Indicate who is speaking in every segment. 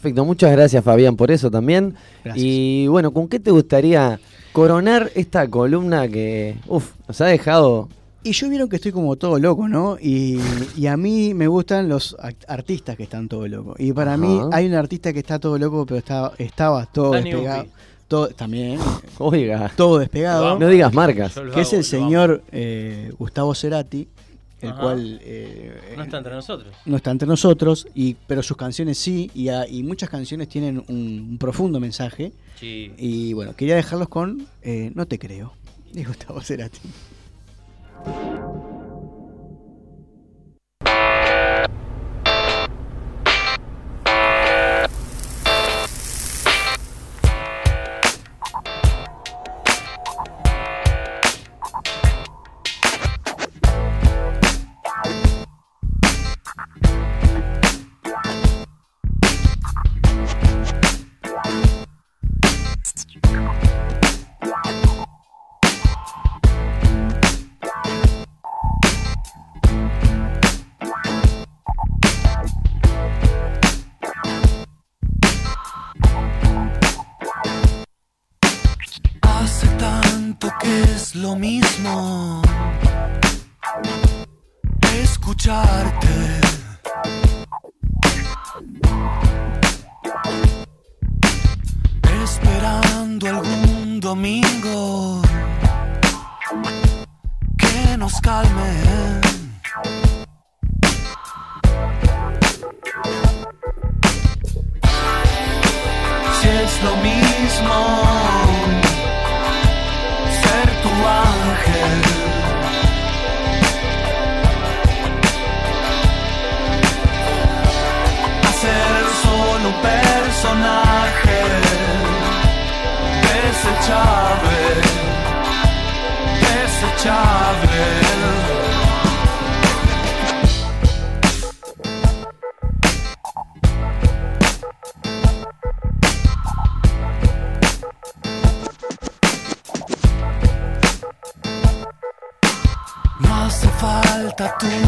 Speaker 1: Perfecto, muchas gracias Fabián por eso también.
Speaker 2: Gracias.
Speaker 1: Y bueno, ¿con qué te gustaría coronar esta columna que, uf, nos ha dejado...
Speaker 2: Y yo vieron que estoy como todo loco, ¿no? Y, y a mí me gustan los artistas que están todo locos. Y para
Speaker 1: Ajá.
Speaker 2: mí hay un artista que está todo loco, pero está, estaba todo
Speaker 3: Dani
Speaker 2: despegado. Todo, también,
Speaker 1: Oiga,
Speaker 2: todo despegado.
Speaker 1: no digas marcas.
Speaker 2: Que es el señor eh, Gustavo Cerati, el
Speaker 3: Ajá.
Speaker 2: cual eh.
Speaker 3: No está entre nosotros.
Speaker 2: no está entre nosotros, y, pero sus canciones sí, y, a- y muchas canciones tienen un, un profundo mensaje.
Speaker 3: Sí.
Speaker 2: Y bueno, quería dejarlos con eh, No te creo, de Gustavo Cerati.
Speaker 4: Desechable. No hace falta tu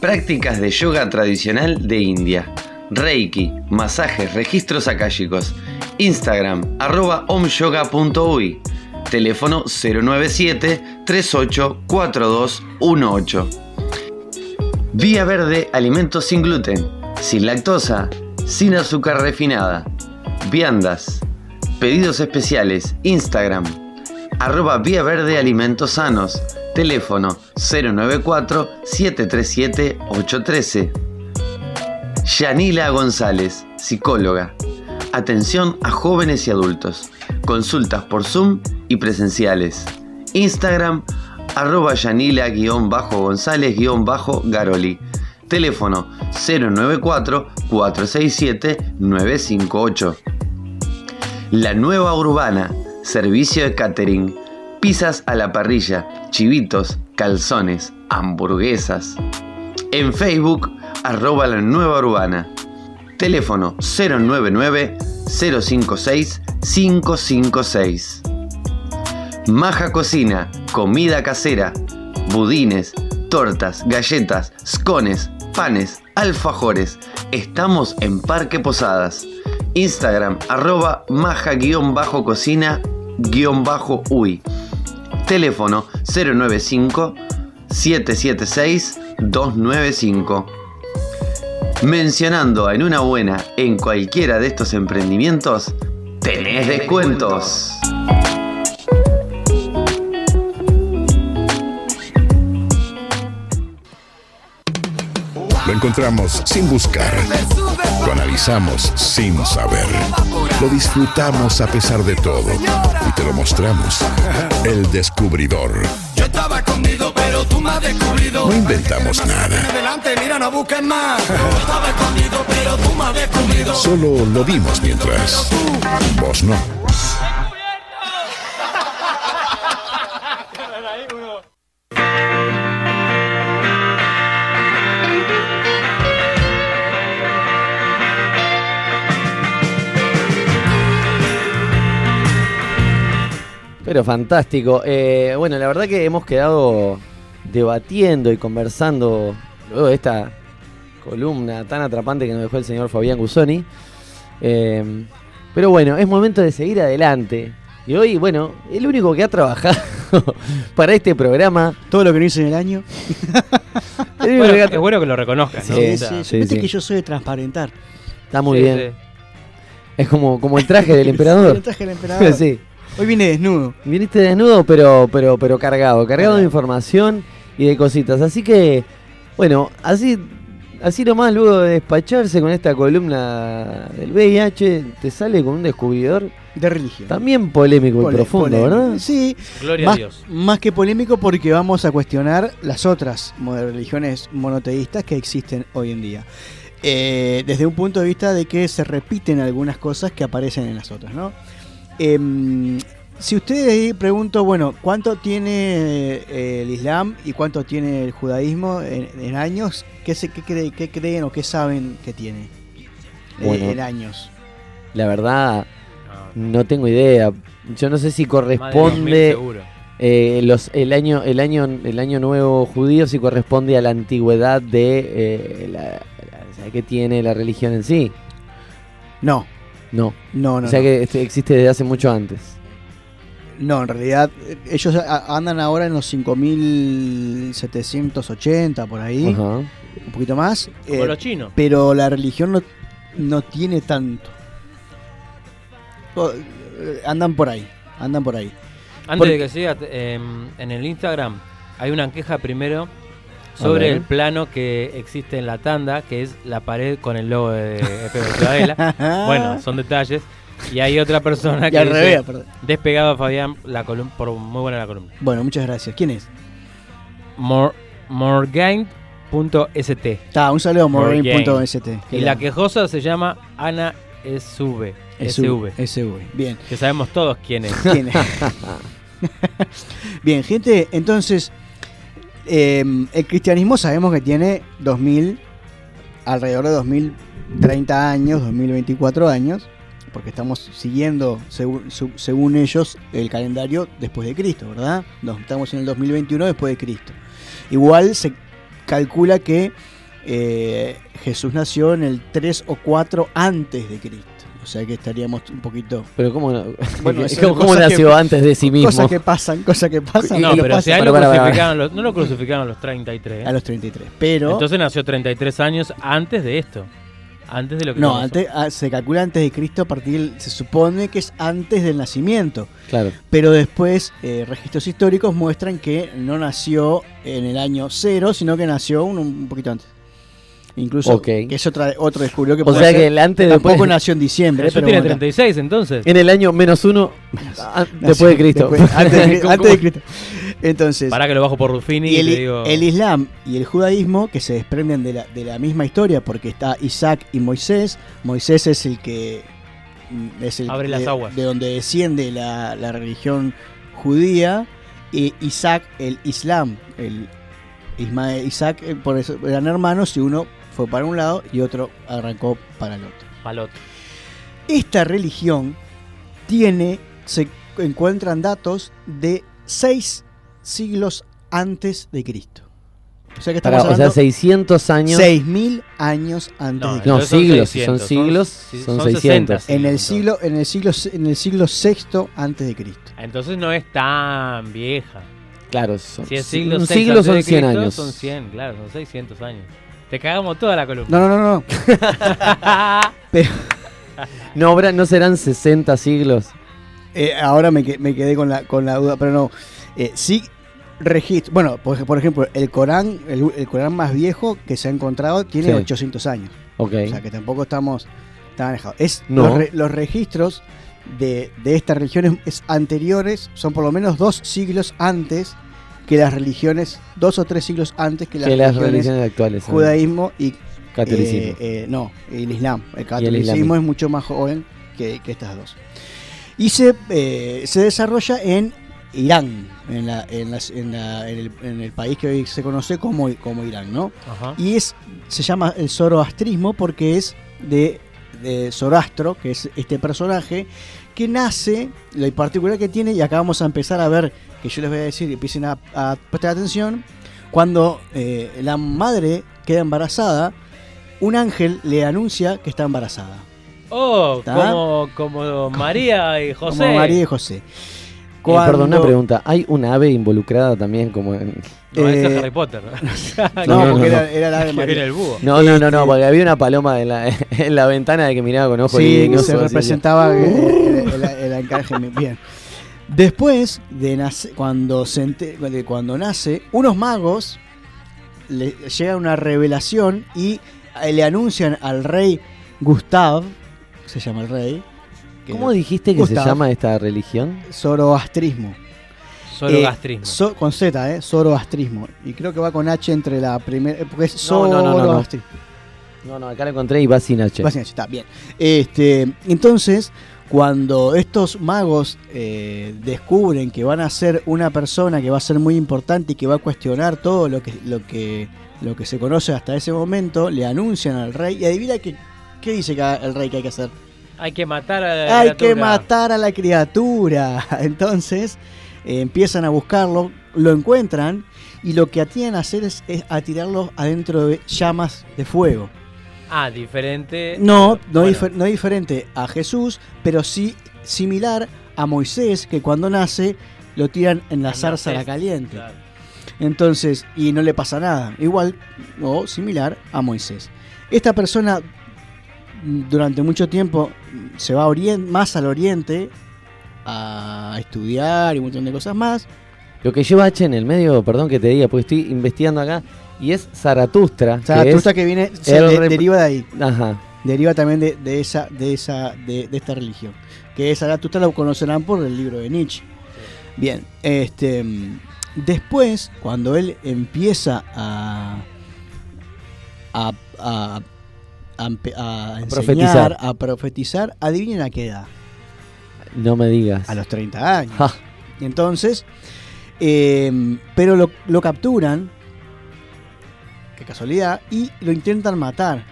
Speaker 5: prácticas de yoga tradicional de India. Reiki, masajes, registros akáshicos. Instagram, arroba teléfono 097-384218. Vía Verde, alimentos sin gluten, sin lactosa, sin azúcar refinada. Viandas. Pedidos especiales. Instagram. Arroba Vía Verde Alimentos Sanos. Teléfono 094-737-813. Yanila González, psicóloga. Atención a jóvenes y adultos. Consultas por Zoom y presenciales. Instagram arroba Yanila-González-Garoli. Teléfono 094-467-958. La Nueva Urbana, servicio de catering, pizzas a la parrilla, chivitos, calzones, hamburguesas. En Facebook, arroba la Nueva Urbana. Teléfono 099-056-556. Maja Cocina, comida casera, budines, tortas, galletas, scones, panes, alfajores. Estamos en Parque Posadas. Instagram arroba maja-cocina-uy. Teléfono 095 776 295. Mencionando en una buena en cualquiera de estos emprendimientos, tenés descuentos.
Speaker 3: Lo encontramos sin buscar. Lo analizamos sin saber. Lo disfrutamos a pesar de todo. Y te lo mostramos. El descubridor.
Speaker 4: Yo estaba escondido, pero tú me has descubrido.
Speaker 3: No inventamos nada.
Speaker 4: Adelante, mira, no busques más. Yo estaba escondido, pero tú me has descubrido.
Speaker 3: Solo lo vimos mientras. Vos no.
Speaker 1: Pero fantástico. Eh, bueno, la verdad que hemos quedado debatiendo y conversando luego de esta columna tan atrapante que nos dejó el señor Fabián Gusoni. Eh, pero bueno, es momento de seguir adelante. Y hoy, bueno, el único que ha trabajado para este programa.
Speaker 2: Todo lo que no hice en el año.
Speaker 1: el
Speaker 6: Bueno, es bueno que lo reconozcan. ¿no?
Speaker 1: Sí,
Speaker 6: O sea,
Speaker 1: sí,
Speaker 2: Viste
Speaker 1: sí.
Speaker 2: que yo soy de transparentar.
Speaker 1: Está muy
Speaker 6: sí,
Speaker 1: bien.
Speaker 6: sí.
Speaker 1: Es como, como el traje del emperador.
Speaker 2: El traje del emperador.
Speaker 1: sí.
Speaker 2: Hoy vine desnudo.
Speaker 1: Viniste desnudo, pero, pero, pero cargado, cargado de información y de cositas. Así que, bueno, así, así nomás luego de despacharse con esta columna del VIH, te sale con un descubridor
Speaker 2: De religión.
Speaker 1: también polémico y profundo,
Speaker 2: polémico.
Speaker 1: ¿verdad?
Speaker 2: Sí,
Speaker 6: Gloria a Dios.
Speaker 2: más que polémico porque vamos a cuestionar las otras religiones monoteístas que existen hoy en día. Eh, desde un punto de vista de que se repiten algunas cosas que aparecen en las otras, ¿no? Em, si ustedes ahí pregunto, bueno, ¿cuánto tiene eh, el Islam y cuánto tiene el judaísmo en, en años? ¿Qué, se, qué, cree- qué creen o qué saben que tiene eh,
Speaker 1: Bueno.
Speaker 2: en años?
Speaker 1: La verdad,
Speaker 6: No,
Speaker 1: tengo idea. Yo no sé si
Speaker 6: más de 2000
Speaker 1: corresponde eh, los, el año el año el año nuevo judío si corresponde a la antigüedad de eh, la, que tiene la religión en sí.
Speaker 2: No,
Speaker 1: No,
Speaker 2: no, no.
Speaker 1: o sea
Speaker 2: no.
Speaker 1: que este existe desde hace mucho antes.
Speaker 2: No, en realidad eh, ellos andan ahora en los 5780 por ahí,
Speaker 1: Ajá.
Speaker 2: un poquito más,
Speaker 6: Como
Speaker 2: eh,
Speaker 6: los chinos.
Speaker 2: pero la religión no, no tiene tanto. Eh, Andan por ahí, andan por ahí.
Speaker 6: Antes
Speaker 2: Porque-
Speaker 6: de que sigas, em, en el Instagram hay una queja primero sobre el plano que existe en la tanda, que es la pared con el logo de FM Ciudadela. bueno, son detalles. Y hay otra persona que
Speaker 2: al
Speaker 6: dice,
Speaker 2: revés, perdón.
Speaker 6: despegado a Fabián la columna, por muy buena la columna.
Speaker 2: Bueno, muchas gracias. ¿Quién es?
Speaker 6: Mor Morgain.st
Speaker 2: Está, un saludo a
Speaker 6: Morgan.
Speaker 2: Morgan.st.
Speaker 6: Y la quejosa se llama Ana SV. SV.
Speaker 2: SV. Bien.
Speaker 6: Que sabemos todos quién es.
Speaker 2: ¿Quién es? Bien, gente, entonces, eh, el cristianismo sabemos que tiene 2000, alrededor de 2030 años, 2024 años, porque estamos siguiendo, según ellos, el calendario después de Cristo, ¿verdad? Nos- estamos en el 2021 después de Cristo. Igual se calcula que eh, Jesús nació en el 3 o 4 antes de Cristo. O sea que estaríamos un poquito.
Speaker 1: Pero ¿cómo, no-
Speaker 2: Bueno,
Speaker 1: ¿cómo, nació
Speaker 2: que-
Speaker 1: antes de sí mismo?
Speaker 2: Cosas que pasan, cosas que pasan.
Speaker 6: No, pero si lo
Speaker 1: para, para.
Speaker 6: crucificaron, los- no lo crucificaron a los 33.
Speaker 2: A los 33. Pero.
Speaker 6: Entonces nació 33 años antes de esto. Antes de lo que
Speaker 2: no, antes, ah, se calcula antes de Cristo a partir. del- Se supone que es antes del nacimiento.
Speaker 1: Claro.
Speaker 2: Pero después, eh, registros históricos muestran que no nació en el año cero, sino que nació un, un poquito antes. Incluso,
Speaker 1: Ok.
Speaker 2: que es otra, otro descubrió que
Speaker 1: O sea que el antes
Speaker 2: tampoco
Speaker 1: después
Speaker 2: nació en diciembre. Pero
Speaker 6: tiene
Speaker 2: bueno,
Speaker 6: 36 entonces.
Speaker 1: en el año menos uno a-
Speaker 2: nació
Speaker 1: después de Cristo.
Speaker 2: después- antes de. Cristo. Entonces,
Speaker 6: Para que lo bajo por Ruffini
Speaker 2: y el,
Speaker 6: digo.
Speaker 2: el Islam y el judaísmo que se desprenden de la, de la misma historia porque está Isaac y Moisés. Moisés es el que mm, es el
Speaker 6: Abre las
Speaker 2: de,
Speaker 6: aguas.
Speaker 2: de donde desciende la, la religión judía y Isaac el Islam. El Ismael, Isaac eh, por eso eran hermanos y uno fue para un lado y otro arrancó para el otro.
Speaker 6: Palot.
Speaker 2: Esta religión tiene, se encuentran datos de seis siglos antes de Cristo. O sea que estamos
Speaker 1: o sea,
Speaker 2: hablando
Speaker 1: 600 años.
Speaker 2: 6000 años antes
Speaker 6: No,
Speaker 2: de Cristo.
Speaker 1: No, siglos. Si son
Speaker 6: 600,
Speaker 1: siglos,
Speaker 6: son-
Speaker 1: son,
Speaker 6: son
Speaker 1: 600.
Speaker 6: 60.
Speaker 2: En el siglo, en el siglo, en el siglo sexto antes de Cristo.
Speaker 6: Entonces no es tan vieja.
Speaker 1: Claro, son,
Speaker 6: Si es siglo
Speaker 1: un son
Speaker 6: de
Speaker 1: 100
Speaker 6: Cristo,
Speaker 1: años.
Speaker 6: Son 100, claro, son 600 años. Te cagamos toda la columna.
Speaker 2: No, no, no, no. Pero
Speaker 1: No, habrá- no serán 60 siglos.
Speaker 2: eh, ahora me, que- me quedé con la, con la duda, pero no. Eh, sí registro. Bueno, por, por ejemplo, el Corán, el, el Corán más viejo que se ha encontrado tiene
Speaker 1: Sí.
Speaker 2: 800 años.
Speaker 1: Ok.
Speaker 2: O sea que tampoco estamos tan alejados. Es,
Speaker 1: No.
Speaker 2: los, re- los registros de, de estas religiones es anteriores son por lo menos dos siglos antes que las religiones, dos o tres siglos antes que las,
Speaker 1: que las
Speaker 2: religiones,
Speaker 1: actuales.
Speaker 2: judaísmo y
Speaker 1: Catolicismo.
Speaker 2: eh, eh, no, el Islam. El catolicismo
Speaker 1: islamismo.
Speaker 2: es mucho más joven que, que estas dos. Y se, eh, se desarrolla en Irán, en, la- en las- en la- en el, en el país que hoy se conoce como, como Irán, ¿no?
Speaker 6: Ajá.
Speaker 2: Y es se llama el zoroastrismo porque es de, de Zoroastro, que es este personaje, que nace, lo particular que tiene, y acá vamos a empezar a ver, que yo les voy a decir, y empiecen a, a prestar atención, cuando eh, la madre queda embarazada, un ángel le anuncia que está embarazada.
Speaker 6: Oh, como, como María y José.
Speaker 2: Como María y José.
Speaker 1: Eh, perdón, una pregunta. ¿Hay un ave involucrada también como en...
Speaker 6: No, eso es
Speaker 2: Eh,
Speaker 6: Harry Potter. ¿no?
Speaker 2: No,
Speaker 1: No,
Speaker 2: porque
Speaker 1: no.
Speaker 2: Era, era la
Speaker 6: Que viene
Speaker 2: María.
Speaker 6: el búho.
Speaker 1: No, no, no, no,
Speaker 2: Este-
Speaker 1: porque había una paloma en la, en la ventana de que miraba con ojos
Speaker 2: Sí,
Speaker 1: luminosos,
Speaker 2: se
Speaker 1: así,
Speaker 2: representaba el, encaje. Bien. Después de nace, cuando, se ente- de cuando nace, unos magos le llega una revelación y eh, le anuncian al rey Gustav, se llama el rey, que
Speaker 1: ¿Cómo dijiste que
Speaker 2: Gustav.
Speaker 1: se llama esta religión?
Speaker 2: zoroastrismo.
Speaker 6: Solo
Speaker 2: Eh, so- con Z, ¿eh? Zoroastrismo. Y creo que va con H entre la primera. eh, Porque es
Speaker 1: No, no, no, no, no.
Speaker 2: zoroastrismo.
Speaker 1: No, no, acá lo encontré y va sin H.
Speaker 2: Básicamente, está bien. Este, entonces, cuando estos magos eh, descubren que van a ser una persona que va a ser muy importante y que va a cuestionar todo lo que, lo que, lo que se conoce hasta ese momento, le anuncian al rey y adivina que, qué dice que el rey que hay que hacer.
Speaker 6: Hay que matar a la
Speaker 2: Hay que
Speaker 6: criatura.
Speaker 2: matar a la criatura. Entonces eh, empiezan a buscarlo, lo encuentran y lo que atienden a hacer es, es a tirarlo adentro de llamas de fuego.
Speaker 6: Ah, diferente.
Speaker 2: No, no,
Speaker 6: Bueno,
Speaker 2: difer- no diferente a Jesús, pero sí similar a Moisés, que cuando nace lo tiran en la zarza la caliente.
Speaker 6: claro.
Speaker 2: Entonces, y no le pasa nada. Igual o similar a Moisés. Esta persona mm, durante mucho tiempo mm, se va más al oriente a estudiar y un montón de cosas más.
Speaker 1: Lo que lleva H en el medio, perdón que te diga, porque estoy investigando acá, y es Zaratustra.
Speaker 2: Sea,
Speaker 1: que
Speaker 2: viene se de- deriva de ahí.
Speaker 1: Ajá.
Speaker 2: deriva también de, de esa de esa de, de esta religión que Zaratustra lo conocerán por el libro de Nietzsche bien este después cuando él empieza a a, a, a empe- a enseñar,
Speaker 1: profetizar.
Speaker 2: a profetizar adivinen a qué edad
Speaker 1: No me digas.
Speaker 2: a los 30 años
Speaker 1: Ja.
Speaker 2: entonces eh, pero lo, lo capturan qué casualidad. Y lo intentan matar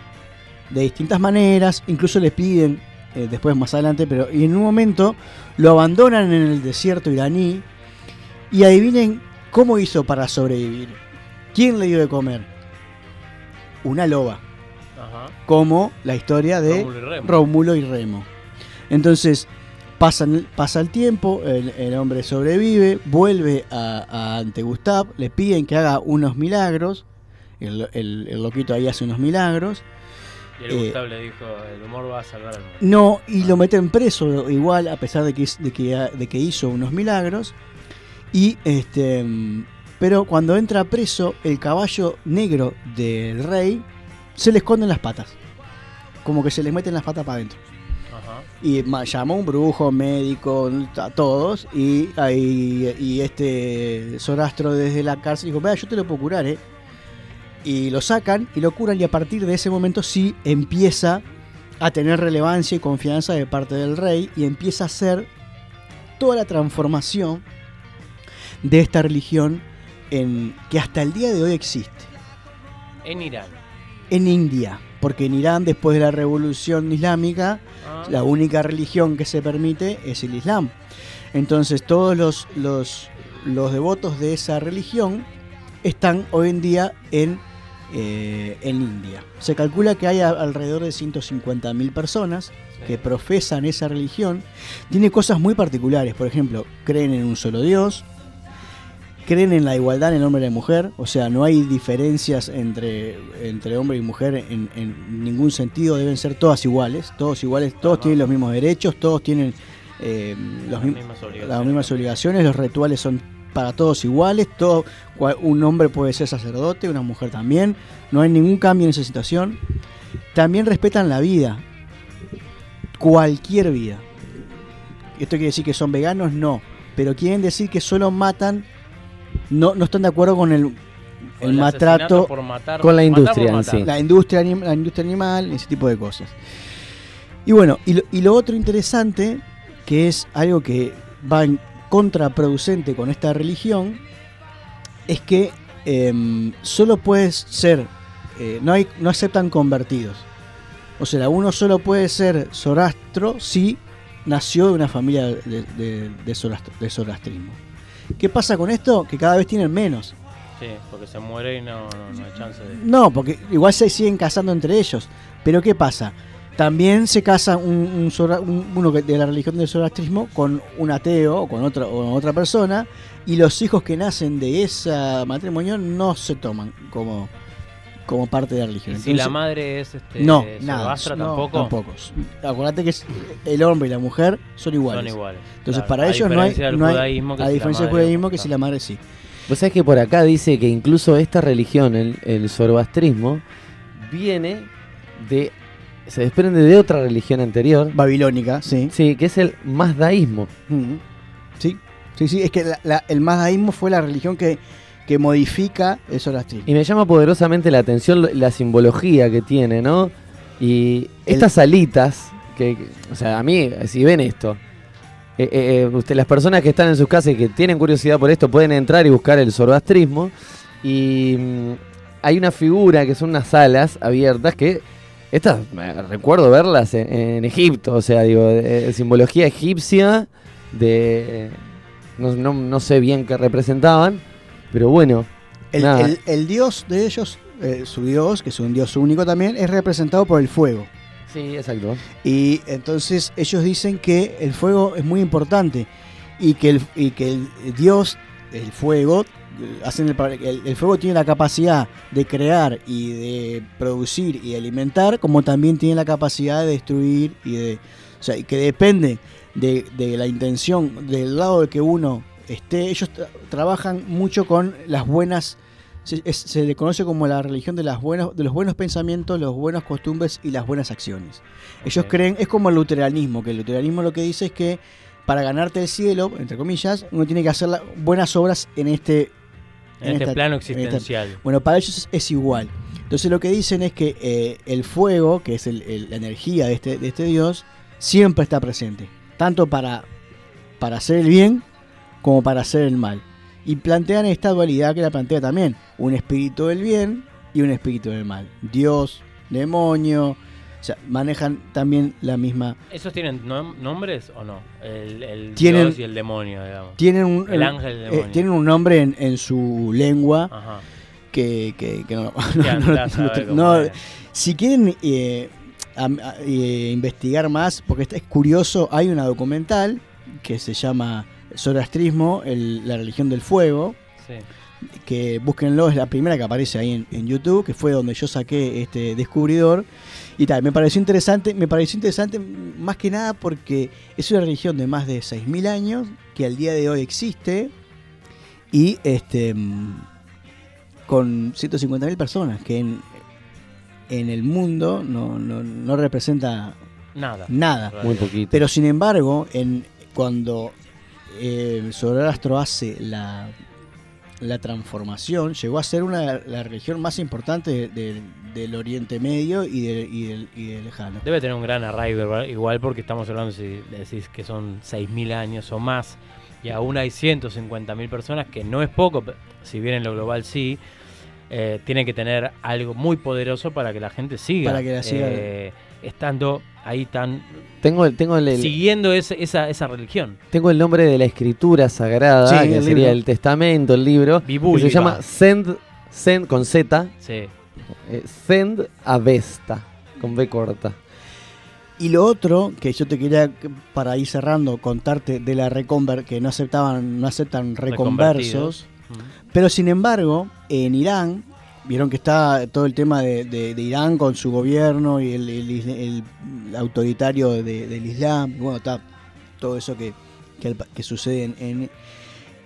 Speaker 2: de distintas maneras. Incluso les piden eh, después más adelante pero y en un momento lo abandonan en el desierto iraní. Y adivinen cómo hizo para sobrevivir. Quién le dio de comer una loba.
Speaker 6: Ajá.
Speaker 2: como la historia de
Speaker 6: Rómulo y Remo.
Speaker 2: Rómulo y Remo. Entonces, pasan, pasa el tiempo, el, el hombre sobrevive, vuelve a, a ante Gustav, le piden que haga unos milagros, el, el- el loquito ahí hace unos milagros,
Speaker 6: Y el
Speaker 2: Eh,
Speaker 6: Gustavo le dijo, el humor va a salvar al mundo.
Speaker 2: no, y lo meten preso igual, a pesar de que, de que, de que hizo unos milagros. Y este. Pero cuando entra preso, el caballo negro del rey se le esconden las patas. Como que se le meten las patas para adentro.
Speaker 6: Ajá.
Speaker 2: Y llamó un brujo, médico, a todos. Y, ahí- y este Sorastro desde la cárcel dijo: Vea, yo te lo puedo curar, ¿eh? Y lo sacan y lo curan. Y a partir de ese momento sí empieza a tener relevancia y confianza de parte del rey. Y empieza a hacer toda la transformación de esta religión en, que hasta el día de hoy existe
Speaker 6: En Irán.
Speaker 2: en India, porque en Irán después de la revolución islámica
Speaker 6: Ah,
Speaker 2: la única religión que se permite es el Islam. Entonces todos los, los, los devotos de esa religión están hoy en día en, eh, en India. Se calcula que hay a- alrededor de 150.000 personas
Speaker 6: sí.
Speaker 2: que profesan esa religión. Tiene cosas muy particulares, por ejemplo, creen en un solo Dios, creen en la igualdad en el hombre y la mujer, o sea, no hay diferencias entre, entre hombre y mujer en, en ningún sentido, deben ser todas iguales, todos iguales, todos tienen los mismos derechos, todos tienen eh, los
Speaker 6: Las
Speaker 2: mim-
Speaker 6: mismas obligaciones.
Speaker 2: las mismas obligaciones, los rituales son para todos iguales, todo, un hombre puede ser sacerdote, una mujer también, no hay ningún cambio en esa situación. También respetan la vida, cualquier vida. ¿Esto quiere decir que son veganos? No, pero quieren decir que solo matan, no, no están de acuerdo con el,
Speaker 6: Con
Speaker 2: el maltrato,
Speaker 6: por matar-
Speaker 1: con la
Speaker 6: matar por
Speaker 1: industria en
Speaker 6: matar.
Speaker 1: sí.
Speaker 2: la industria, anim- la industria animal, ese tipo de cosas. Y bueno, y lo, y lo otro interesante, que es algo que va en contraproducente con esta religión, es que em, solo puedes ser, eh, no, hay, no aceptan convertidos. O sea, uno solo puede ser zorastro si nació de una familia de, de, de zorastro- de zorastrismo. ¿Qué pasa con esto? Que cada vez tienen menos.
Speaker 6: Sí, porque se muere y no, no, no hay chance de...
Speaker 2: No, porque igual se siguen casando entre ellos. Pero ¿qué pasa? También se casa un, un zora- un- uno de la religión del zoroastrismo con un ateo o con otra, o otra persona y los hijos que nacen de ese matrimonio no se toman como, como parte de la religión.
Speaker 6: ¿Y si la madre es este,
Speaker 2: no, nada.
Speaker 6: Zoroastra,
Speaker 2: no,
Speaker 6: tampoco?
Speaker 2: tampoco. Acordate que es- el hombre y la mujer son iguales.
Speaker 6: Son iguales.
Speaker 2: Entonces
Speaker 6: claro.
Speaker 2: para ellos no hay,
Speaker 6: diferencia del
Speaker 2: no hay-
Speaker 6: judaísmo, que
Speaker 2: a
Speaker 6: si la
Speaker 2: diferencia del
Speaker 6: madre-
Speaker 2: judaísmo que si la madre sí.
Speaker 1: Vos sabés que por acá dice que incluso esta religión, el, el zoroastrismo, viene de. Se desprende de otra religión anterior.
Speaker 2: Babilónica, sí.
Speaker 1: Sí, que es el mazdaísmo.
Speaker 2: Sí, sí, sí, es que la- la- el mazdaísmo fue la religión que, que modifica el zoroastrismo.
Speaker 1: Y me llama poderosamente la atención la simbología que tiene, ¿no? Y estas alitas, que, que- o sea, a mí, si ven esto, eh, eh, eh, usted, las personas que están en sus casas y que tienen curiosidad por esto pueden entrar y buscar el zoroastrismo. Y mm, hay una figura que son unas alas abiertas que. Estas, recuerdo verlas en, en Egipto, o sea, digo, de- simbología egipcia de. No, no- no sé bien qué representaban, pero bueno.
Speaker 2: El, el- el dios de ellos, eh, su dios, que es un dios único también, es representado por el fuego.
Speaker 1: Sí, exacto.
Speaker 2: Y entonces ellos dicen que el fuego es muy importante y que el, y que el dios, el fuego, eh, hacen el, el- el fuego tiene la capacidad de crear y de producir y de alimentar, como también tiene la capacidad de destruir y de... O sea, que depende de, de la intención del lado de que uno esté. Ellos tra- trabajan mucho con las buenas... Se, es- se le conoce como la religión de, las buenas, de los buenos pensamientos, los buenas costumbres y las buenas acciones. Ellos creen, es como el luteranismo, que el luteranismo lo que dice es que para ganarte el cielo, entre comillas, uno tiene que hacer buenas obras en este...
Speaker 6: En este
Speaker 2: esta-
Speaker 6: plano
Speaker 2: esta-
Speaker 6: existencial.
Speaker 2: bueno, para ellos es, es igual. Entonces lo que dicen es que eh, el fuego, que es el- el- la energía de este, de este dios, siempre está presente. Tanto para, para hacer el bien como para hacer el mal. Y plantean esta dualidad que la plantea también. Un espíritu del bien y un espíritu del mal. Dios, demonio. O sea, manejan también la misma...
Speaker 6: ¿Esos tienen nom- nombres o no? El, el
Speaker 2: Tienen-
Speaker 6: dios y el demonio, digamos.
Speaker 2: Tienen un,
Speaker 6: El ángel del
Speaker 2: eh,
Speaker 6: demonio.
Speaker 2: tienen un nombre en, en su lengua
Speaker 6: Ajá.
Speaker 2: que, que, que no, no- si quieren, eh, a- a- eh, investigar más, porque es curioso, hay una documental que se llama Zoroastrismo, el- la religión del fuego,
Speaker 6: Sí.
Speaker 2: Que búsquenlo, es la primera que aparece ahí en, en YouTube, que fue donde yo saqué este descubridor. Y tal, me pareció interesante, me pareció interesante más que nada porque es una religión de más de 6.000 años, que al día de hoy existe, y este con 150.000 personas, que en, en el mundo no, no, no representa
Speaker 6: Nada.
Speaker 2: nada.
Speaker 1: Muy poquito.
Speaker 2: Pero sin embargo, en, cuando eh, hace la, la transformación, llegó a ser una la religión más importante de- de- del Oriente Medio y, de- y del, y del lejano.
Speaker 6: Debe tener un gran arraigo igual porque estamos hablando, si decís que son 6.000 años o más, y aún hay 150.000 personas, que no es poco, si bien en lo global sí, eh, tiene que tener algo muy poderoso para que la gente siga,
Speaker 2: Para que la siga.
Speaker 6: eh, estando ahí tan...
Speaker 1: Tengo, el- tengo, el, el-
Speaker 6: siguiendo ese- esa, esa religión.
Speaker 1: tengo el nombre de la escritura sagrada,
Speaker 2: Sí,
Speaker 1: que
Speaker 2: el
Speaker 1: sería
Speaker 2: libro.
Speaker 1: el testamento, el libro, que
Speaker 6: Bibúlica.
Speaker 1: se llama Send, Send con Z,
Speaker 6: Sí.
Speaker 1: eh, Send Avesta, con B corta.
Speaker 2: Y lo otro que yo te quería, para ir cerrando, contarte de la reconver, que no aceptaban, no aceptan reconversos. Pero sin embargo, en Irán, vieron que está todo el tema de, Irán con su gobierno y el, autoritario de- del Islam, bueno, está todo eso que, que, sucede en... en-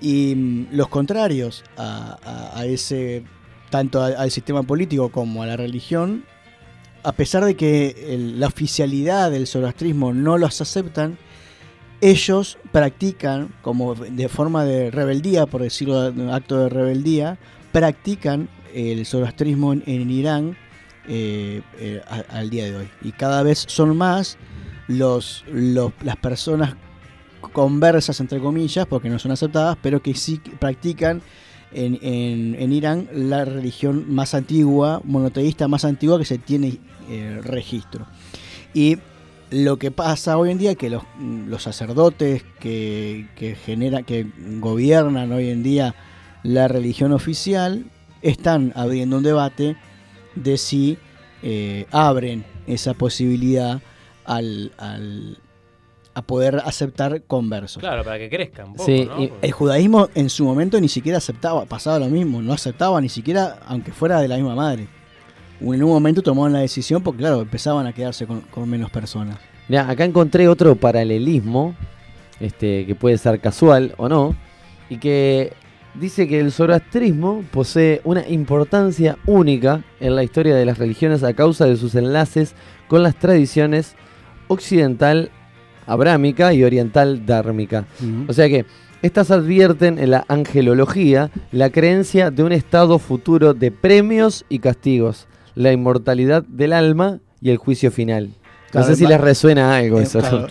Speaker 2: y mm, los contrarios a, ese, tanto al sistema político como a la religión, a pesar de que la oficialidad del zoroastrismo no los aceptan, ellos practican, como de forma de rebeldía, por decirlo, acto de rebeldía, practican el zoroastrismo en, Irán eh, eh, al día de hoy. Y cada vez son más los, los- las personas conversas, entre comillas, porque no son aceptadas, pero que sí practican en, en- en Irán la religión más antigua, monoteísta más antigua que se tiene eh, registro. Y lo que pasa hoy en día es que los, los sacerdotes que, que, genera, que gobiernan hoy en día la religión oficial están abriendo un debate de si eh, abren esa posibilidad al, al- a poder aceptar conversos.
Speaker 6: Claro, para que crezcan un poco,
Speaker 1: Sí,
Speaker 6: ¿no?
Speaker 1: y-
Speaker 6: Porque-
Speaker 2: El judaísmo en su momento ni siquiera aceptaba, pasaba lo mismo, no aceptaba ni siquiera, aunque fuera de la misma madre. En un momento tomaron la decisión porque, claro, empezaban a quedarse con, con menos personas.
Speaker 1: Mirá, acá encontré otro paralelismo, este, que puede ser casual o no, y que dice que el zoroastrismo posee una importancia única en la historia de las religiones a causa de sus enlaces con las tradiciones occidental abrámica y oriental dármica. O sea que estas advierten en la angelología la creencia de un estado futuro de premios y castigos, la inmortalidad del alma y el juicio final. No
Speaker 2: Claro,
Speaker 1: sé si les resuena algo
Speaker 2: eh,
Speaker 1: eso.
Speaker 2: claro.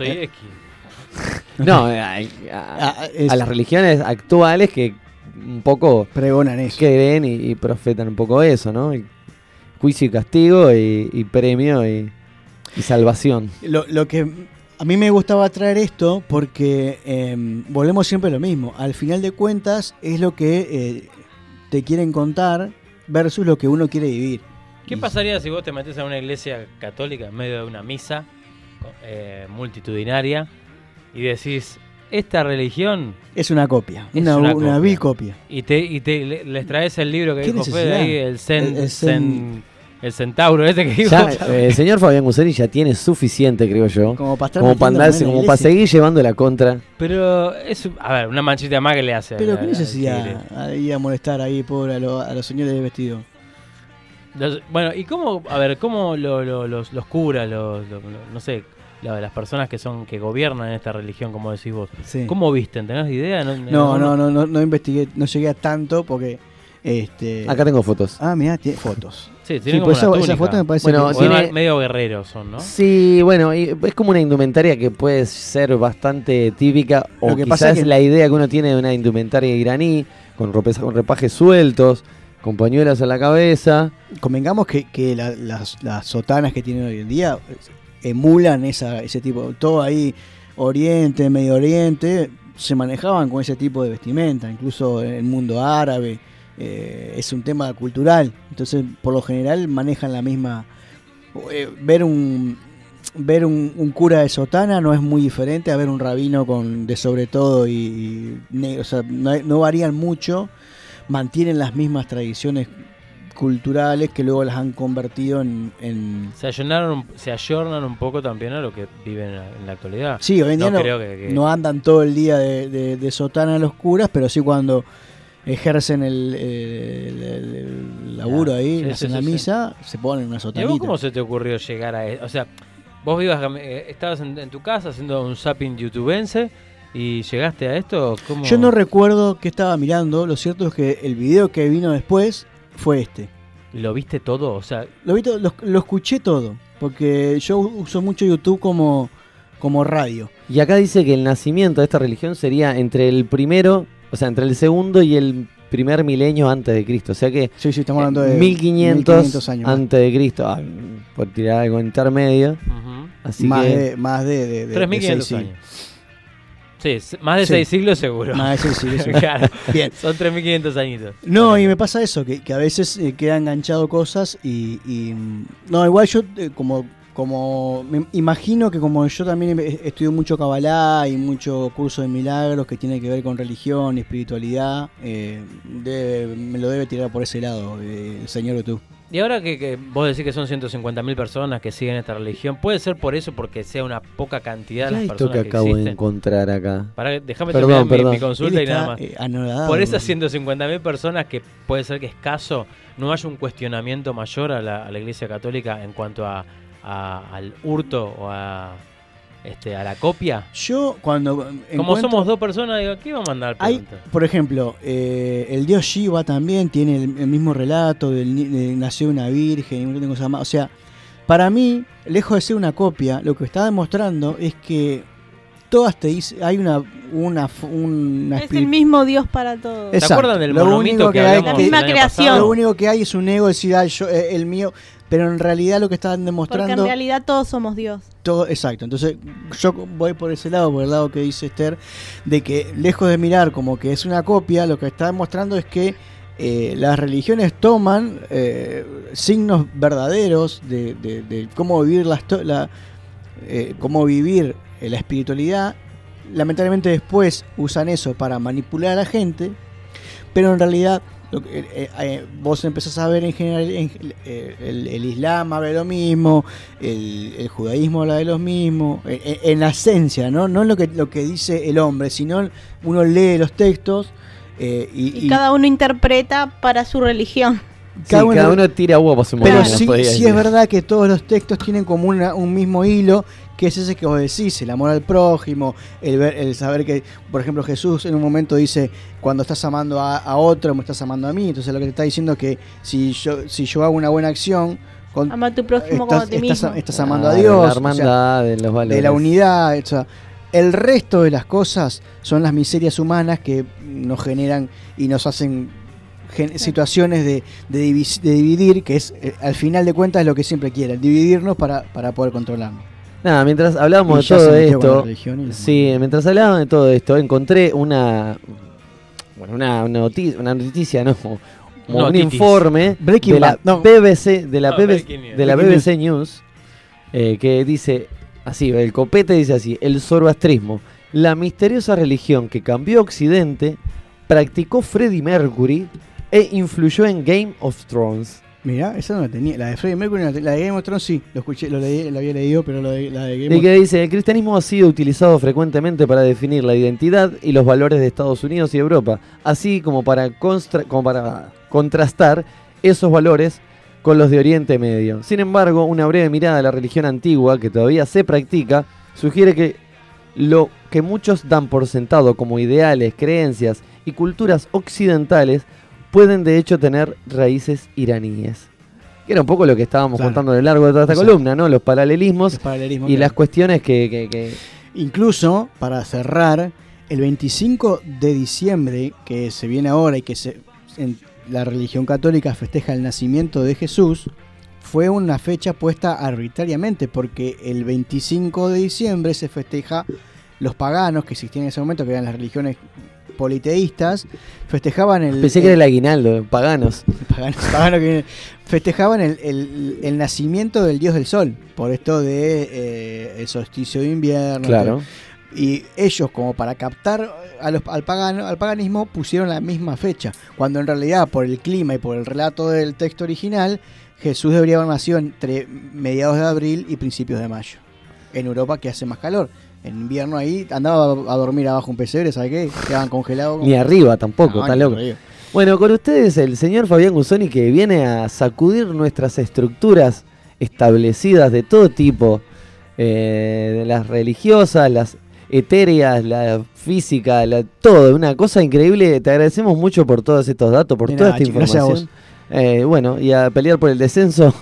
Speaker 1: No, a, a-
Speaker 2: Ah,
Speaker 1: a las religiones actuales que un poco
Speaker 2: pregonan eso.
Speaker 1: creen y, y profetan un poco eso, ¿no? El juicio y castigo y, y premio y, y salvación.
Speaker 2: Lo, lo que a mí me gustaba traer esto porque em, volvemos siempre a lo mismo. Al final de cuentas es lo que eh, te quieren contar versus lo que uno quiere vivir.
Speaker 6: ¿Qué
Speaker 2: Y-
Speaker 6: pasaría si vos te metes a una iglesia católica en medio de una misa eh, multitudinaria y decís, esta religión,
Speaker 2: Es una copia,
Speaker 6: Es
Speaker 2: una,
Speaker 6: una
Speaker 2: una
Speaker 6: copia.
Speaker 2: vil copia.
Speaker 6: y te, y te le- les traes el libro que
Speaker 2: ¿Qué
Speaker 6: dijo Fede ahí, el, cen,
Speaker 2: El- el
Speaker 6: cen-
Speaker 2: cen-
Speaker 6: el centauro ese que dijo.
Speaker 1: Ya, eh, el señor Fabián Guseri ya tiene suficiente, creo yo,
Speaker 2: Como para estar
Speaker 1: como para,
Speaker 2: metiéndome
Speaker 1: andarse- como para seguir llevando la contra.
Speaker 6: Pero es, a ver, una manchita más que le hace.
Speaker 2: Pero qué necesidad ir a molestar ahí, pobre, a, lo- a los señores de vestido.
Speaker 6: Los- bueno, ¿y cómo, a ver, cómo lo- lo- los, los curas, los, lo- lo- no sé, la- las personas que son que gobiernan esta religión, como decís vos,
Speaker 2: Sí.
Speaker 6: ¿cómo visten? ¿Tenés idea?
Speaker 2: No, no, no, no, no investigué, no llegué a tanto porque este
Speaker 1: Acá tengo fotos.
Speaker 2: Ah, mira, tiene fotos.
Speaker 6: Sí,
Speaker 2: Sí,
Speaker 6: tienen
Speaker 2: pues
Speaker 6: como
Speaker 2: esa,
Speaker 6: una
Speaker 2: esa foto me parece
Speaker 1: Bueno,
Speaker 2: que-
Speaker 1: tiene-
Speaker 6: medio guerreros son, ¿no?
Speaker 1: Sí, bueno, y es como una indumentaria que puede ser bastante típica o
Speaker 2: Lo que pasa
Speaker 1: quizás
Speaker 2: es que-
Speaker 1: la idea que uno tiene de una indumentaria iraní con, con repajes sueltos, con pañuelas en la cabeza.
Speaker 2: convengamos que, que la- las, las sotanas que tienen hoy en día emulan esa, ese tipo, todo ahí, Oriente, Medio Oriente, se manejaban con ese tipo de vestimenta, incluso en el mundo árabe, eh, es un tema cultural, entonces por lo general manejan la misma, eh, ver un ver un, cura de sotana no es muy diferente a ver un rabino con de sobre todo y, y o sea, no, no varían mucho, mantienen las mismas tradiciones culturales que luego las han convertido en, en-
Speaker 6: Se ayornaron, se ayornan un poco también a lo que viven en la, en la actualidad.
Speaker 2: Sí, hoy en día
Speaker 6: No
Speaker 2: no,
Speaker 6: creo que- que-
Speaker 2: no andan todo el día de, de- de sotana los curas, pero sí cuando ejercen el, el- el- el laburo ahí,
Speaker 6: sí,
Speaker 2: hacen
Speaker 6: sí,
Speaker 2: la
Speaker 6: sí,
Speaker 2: misa, se ponen una
Speaker 6: ¿Y a vos
Speaker 2: sotanita.
Speaker 6: cómo se te ocurrió llegar a eso? O sea, vos vivas, eh, estabas en, en tu casa haciendo un zapping youtubense y llegaste a esto. ¿Cómo?
Speaker 2: Yo no recuerdo qué estaba mirando, lo cierto es que el video que vino después fue este.
Speaker 6: ¿Lo viste todo? O sea,
Speaker 2: Lo, vi to- lo, lo escuché todo, porque yo uso mucho YouTube como, como radio.
Speaker 1: Y acá dice que el nacimiento de esta religión sería entre el primero, o sea, entre el segundo y el primer milenio antes de Cristo. O sea que
Speaker 2: Sí, sí, estamos hablando de
Speaker 1: 1500,
Speaker 2: 1500 años.
Speaker 1: antes de Cristo, ah, por tirar algo intermedio. Así
Speaker 2: más,
Speaker 1: que
Speaker 2: de, más de, de, de- de
Speaker 6: 3500
Speaker 2: seis
Speaker 6: años. Sí, más de
Speaker 2: Sí.
Speaker 6: 6 siglos seguro.
Speaker 2: Más de seis siglos,
Speaker 6: claro,
Speaker 2: Bien.
Speaker 6: son 3500 añitos.
Speaker 2: No, y me pasa eso, que, que a veces eh, queda enganchado cosas y, y, mm, No, igual yo eh, como... Como me imagino que como yo también estudio mucho Kabbalah y mucho curso de milagros que tiene que ver con religión y espiritualidad, eh, debe- me lo debe tirar por ese lado el señor YouTube.
Speaker 6: Y ahora que, que vos decís que son 150.000 personas que siguen esta religión, ¿puede ser por eso porque sea una poca cantidad de
Speaker 1: ¿qué
Speaker 6: las
Speaker 1: es esto
Speaker 6: personas
Speaker 1: que
Speaker 6: que,
Speaker 1: acabo de encontrar acá?
Speaker 6: Para, déjame
Speaker 1: Perdón,
Speaker 6: terminar mi- consulta y nada más.
Speaker 2: eh.
Speaker 6: Por esas 150.000 personas que puede ser que escaso, no haya un cuestionamiento mayor a la, a la Iglesia Católica en cuanto a, a- al hurto o a, este, a la copia.
Speaker 2: Yo cuando
Speaker 6: Como somos dos personas, digo, ¿qué vamos a mandar?
Speaker 2: Hay,
Speaker 6: preguntas?
Speaker 2: por ejemplo, eh, el dios Shiva también tiene el, el mismo relato del ni- de nació una virgen y un montón de cosas más. O sea, para mí, lejos de ser una copia, lo que está demostrando es que todas te dicen, hay una una
Speaker 7: Es el mismo Dios para todos.
Speaker 2: Es-
Speaker 6: ¿Se
Speaker 2: Exacto.
Speaker 6: acuerdan del
Speaker 2: Lo
Speaker 6: monomito
Speaker 2: único
Speaker 6: que,
Speaker 2: que hay
Speaker 7: La misma creación.
Speaker 6: pasado?
Speaker 2: lo único que hay es un ego decir, "Ay, yo, eh, el mío, pero en realidad lo que están
Speaker 7: Porque en
Speaker 2: demostrando
Speaker 7: realidad todos somos Dios.
Speaker 2: todo, exacto. Entonces, yo voy por ese lado, por el lado que dice Esther, de que lejos de mirar como que es una copia, lo que está demostrando es que eh, las religiones toman eh, signos verdaderos de, de- de cómo vivir la, eh, cómo vivir la espiritualidad. Lamentablemente después usan eso para manipular a la gente, pero en realidad lo que- eh, eh, eh, vos empezás a ver en general en- eh, el, el Islam habla de lo mismo, el, el judaísmo habla de lo mismo, en la esencia, ¿no? No lo que, lo que dice el hombre, sino uno lee los textos y,
Speaker 7: Y, cada uno interpreta para su religión.
Speaker 1: Sí,
Speaker 2: cada
Speaker 1: cada,
Speaker 2: uno-
Speaker 1: tira agua para su
Speaker 2: Pero
Speaker 1: molino,
Speaker 2: sí, sí es verdad que todos los textos tienen como una- un mismo hilo, que es ese que vos decís, el amor al prójimo, el, ver- el saber que, por ejemplo, Jesús en un momento dice, cuando estás amando a, a otro, me estás amando a mí, entonces lo que te está diciendo es que si yo, si yo hago una buena acción, con,
Speaker 7: Ama a tu prójimo
Speaker 2: estás,
Speaker 7: como a ti
Speaker 2: estás-
Speaker 7: mismo.
Speaker 2: estás amando a Dios,
Speaker 1: La
Speaker 2: o sea,
Speaker 1: hermandad de los valores.
Speaker 2: de la unidad, o sea, el resto de las cosas son las miserias humanas que nos generan y nos hacen situaciones de, de divis- de dividir, que es eh, al final de cuentas es lo que siempre quieren, dividirnos para, para poder controlarnos.
Speaker 1: Nada, mientras hablábamos de todo esto, sí, mientras hablábamos de todo esto, encontré una, bueno, una, una noticia, una noticia, no, como un informe
Speaker 2: Breaking
Speaker 1: de la
Speaker 2: no.
Speaker 1: BBC, de la
Speaker 6: No,
Speaker 1: BBC, de la BBC News, eh, que dice así, el copete dice así, el zoroastrismo, la misteriosa religión que cambió Occidente, practicó Freddie Mercury e influyó en Game of Thrones.
Speaker 2: Mirá, esa no la tenía. La de Freddie Mercury, no la, de Game of Thrones sí, lo escuché, lo leí, la había leído, pero lo de- la de Game
Speaker 1: Y
Speaker 2: of
Speaker 1: que dice, el cristianismo ha sido utilizado frecuentemente para definir la identidad y los valores de Estados Unidos y Europa, así como para, constra- como para contrastar esos valores con los de Oriente Medio. Sin embargo, una breve mirada a la religión antigua, que todavía se practica, sugiere que lo que muchos dan por sentado como ideales, creencias y culturas occidentales pueden de hecho tener raíces iraníes. Que era un poco lo que estábamos
Speaker 2: Claro.
Speaker 1: contando a lo largo de toda esta columna, ¿no? Los paralelismos
Speaker 2: los paralelismos
Speaker 1: y las cuestiones que, que- que-
Speaker 2: Incluso, para cerrar, el 25 de diciembre, que se viene ahora y que se, en la religión católica festeja el nacimiento de Jesús, fue una fecha puesta arbitrariamente, porque el 25 de diciembre se festeja los paganos que existían en ese momento, que eran las religiones politeístas festejaban el,
Speaker 1: Pensé que era el aguinaldo, paganos.
Speaker 2: paganos- paganos que festejaban el, el- el nacimiento del dios del sol, por esto de eh, el solsticio de invierno.
Speaker 1: Claro.
Speaker 2: Y ellos, como para captar a los- al, pagano, al paganismo, pusieron la misma fecha, cuando en realidad por el clima y por el relato del texto original, Jesús debería haber nacido entre mediados de abril y principios de mayo. En Europa que hace más calor. En invierno ahí andaba a dormir abajo un pesebre, ¿sabes qué? Quedaban congelados.
Speaker 1: Ni arriba tampoco,
Speaker 2: No,
Speaker 1: está loco.
Speaker 2: arriba.
Speaker 1: Bueno, con ustedes el señor Fabián Guzoni que viene a sacudir nuestras estructuras establecidas de todo tipo, eh, de las religiosas, las etéreas, la física, la, todo, una cosa increíble. Te agradecemos mucho por todos estos datos, por toda
Speaker 2: nada,
Speaker 1: esta
Speaker 2: chicos, gracias a
Speaker 1: información. Eh, bueno, y a pelear por el descenso